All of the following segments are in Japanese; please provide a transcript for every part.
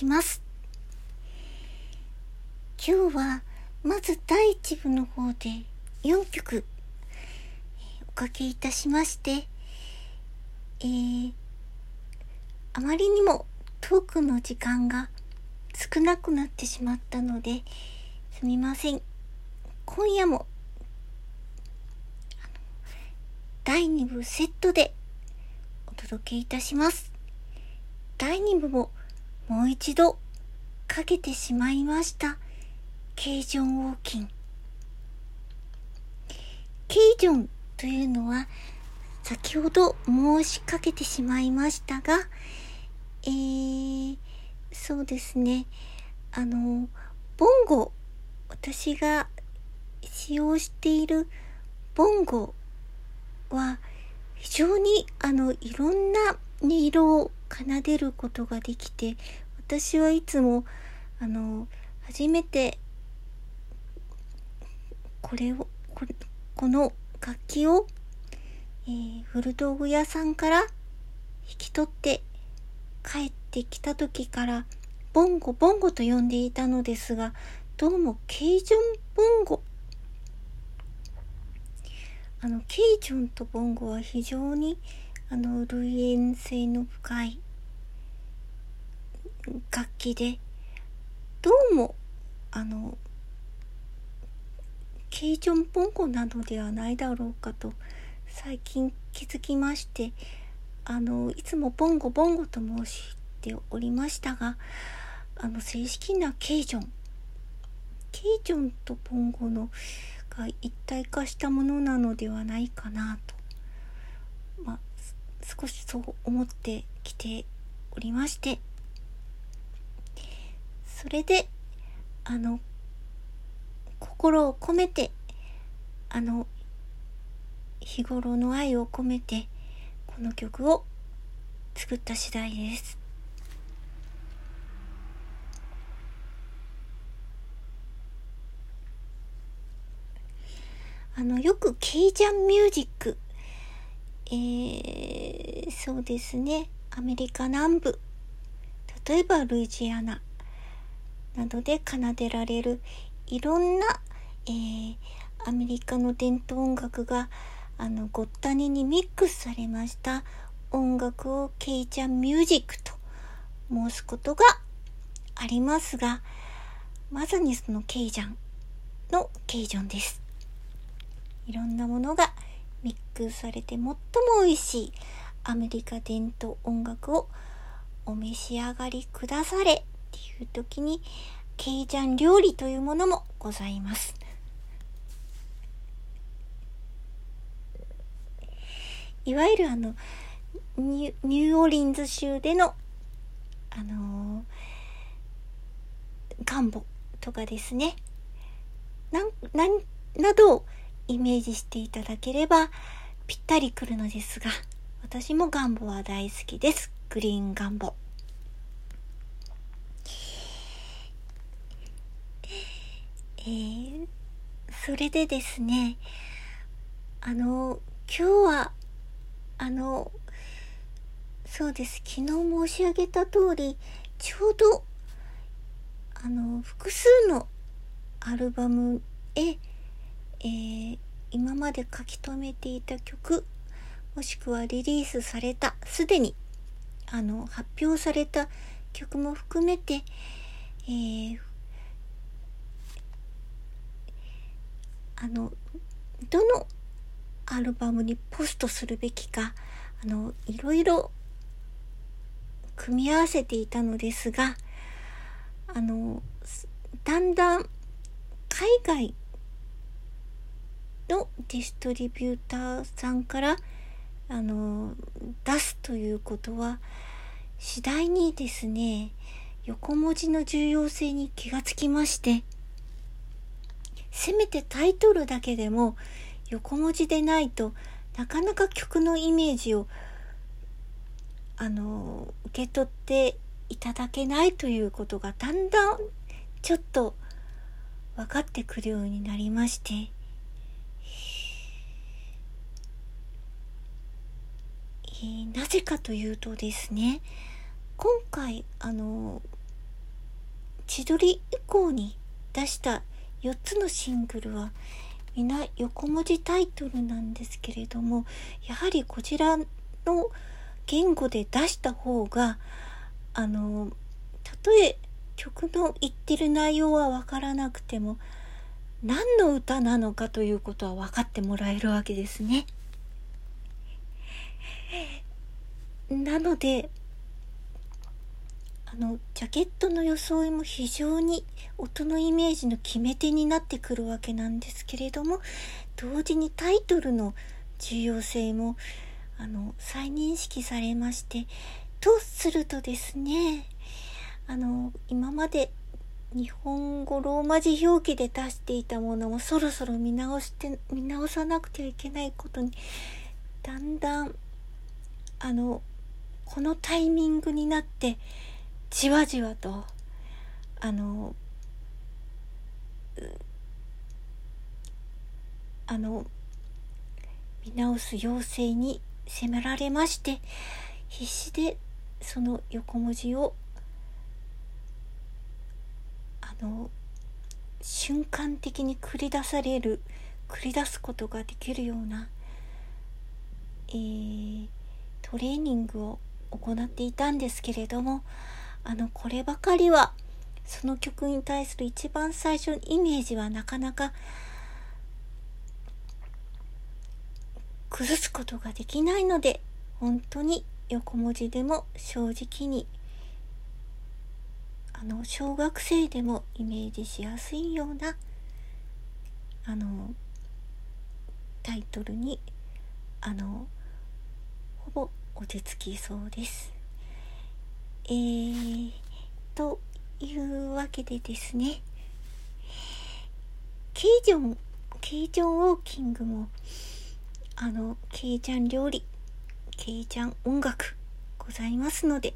します。今日はまず第1部の方で4曲おかけいたしまして、えー、あまりにもトークの時間が少なくなってしまったのですみません。今夜も第2部セットでお届けいたします。第2部ももう一度かけてしまいました。ケイジョンウォーキン。ケイジョンというのは先ほど申しかけてしまいましたが、えー、そうですね。あの、ボンゴ、私が使用しているボンゴは非常にあのいろんな音色を奏でることができて私はいつもあの初めてこれをこの楽器を、えー、古道具屋さんから引き取って帰ってきた時からボンゴボンゴと呼んでいたのですがどうもケイジュンボンゴ。あのケイジョンとボンゴは非常にあの類縁性の深い楽器でどうもあのケイジョンボンゴなどではないだろうかと最近気づきましてあのいつもボンゴボンゴと申しておりましたがあの正式なケイジョン。ケイジョンとボンゴのが一体化したものなのではないかなと、まあ、少しそう思ってきておりましてそれであの心を込めてあの日頃の愛を込めてこの曲を作った次第です。あの、よくケイジャンミュージック、えー、そうですね、アメリカ南部、例えばルイジアナ。などで奏でられる。いろんな、えー、アメリカの伝統音楽があのごったににミックスされました。音楽をケイジャンミュージックと申すことがありますがまさにそのケイジャンのケイジョンです。いろんなものがミックスされて最も美味しいアメリカ伝統音楽をお召し上がりくだされっていう時にケイジャン料理というものもございます。いわゆるあのニューオーリンズ州でのあのー、ガンボとかですね。なん、なん、などイメージしていただければぴったりくるのですが、私もガンボは大好きです。グリーンガンボ。えー、それでですね、あの、今日は、あの、そうです。昨日申し上げた通り、ちょうど、あの、複数のアルバムへ、えー、今まで書き留めていた曲もしくはリリースされたすでにあの発表された曲も含めて、えー、あのどのアルバムにポストするべきかあのいろいろ組み合わせていたのですがあのだんだん海外のディストリビューターさんからあの出すということは次第にですね横文字の重要性に気がつきましてせめてタイトルだけでも横文字でないとなかなか曲のイメージをあの受け取っていただけないということがだんだんちょっと分かってくるようになりましてー、なぜかというとですね今回あの千鳥以降に出した4つのシングルは皆横文字タイトルなんですけれどもやはりこちらの言語で出した方があのたとえ曲の言ってる内容はわからなくても何の歌なのかということは分かってもらえるわけですね。なのであのジャケットの装いも非常に音のイメージの決め手になってくるわけなんですけれども同時にタイトルの重要性もあの再認識されましてとするとですねあの今まで日本語ローマ字表記で出していたものもそろそろ見直して見直さなくてはいけないことにだんだんあのこのタイミングになってじわじわとあのあの見直す要請に迫られまして必死でその横文字をあの瞬間的に繰り出される繰り出すことができるような、えー、トレーニングを行っていたんですけれどもあのこればかりはその曲に対する一番最初のイメージはなかなか崩すことができないので本当に横文字でも正直にあの小学生でもイメージしやすいようなあのタイトルにあの落ち着きそうです。えー、というわけでですね、ケイジョン、ケイジョンウォーキングも、あの、ケイジャン料理、ケイジャン音楽ございますので、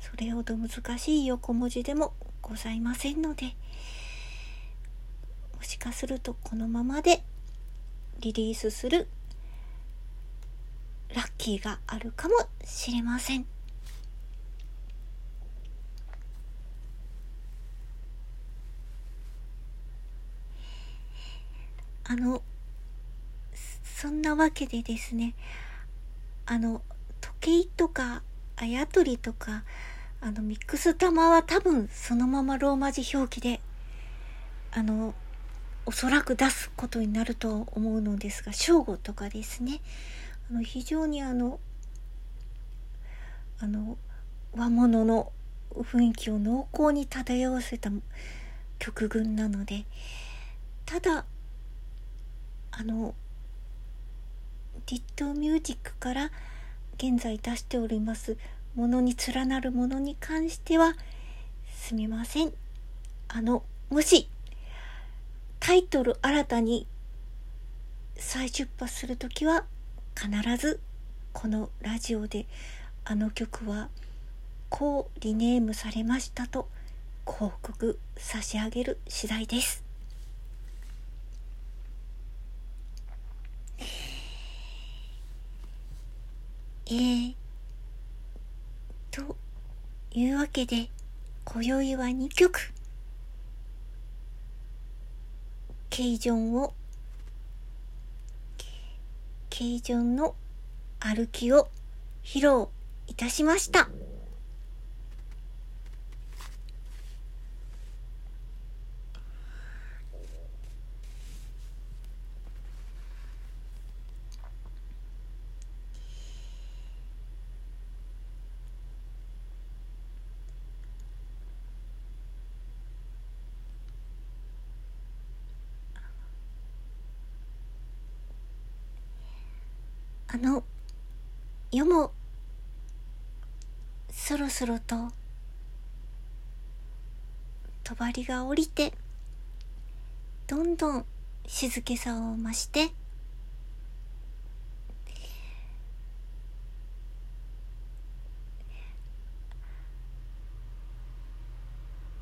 それほど難しい横文字でもございませんので、もしかするとこのままでリリースするラッキーがあるかもしれません。あの、そんなわけでですね、あの、時計とか、あやとりとか、あの、ミックス玉は多分そのままローマ字表記で、あの、おそらく出すことになると思うのですが、正午とかですね、あの、非常にあの、あの、和物の雰囲気を濃厚に漂わせた曲群なので、ただ、あのディットミュージックから現在出しておりますものに連なるものに関してはすみません。あのもしタイトル新たに再出発する時は必ずこのラジオであの曲はこうリネームされましたとご報告差し上げる次第です。えー、というわけで、今宵は2曲。ケイジョンを、形状の歩きを披露いたしました。あの夜もそろそろと。帳が降りて。どんどん静けさを増して。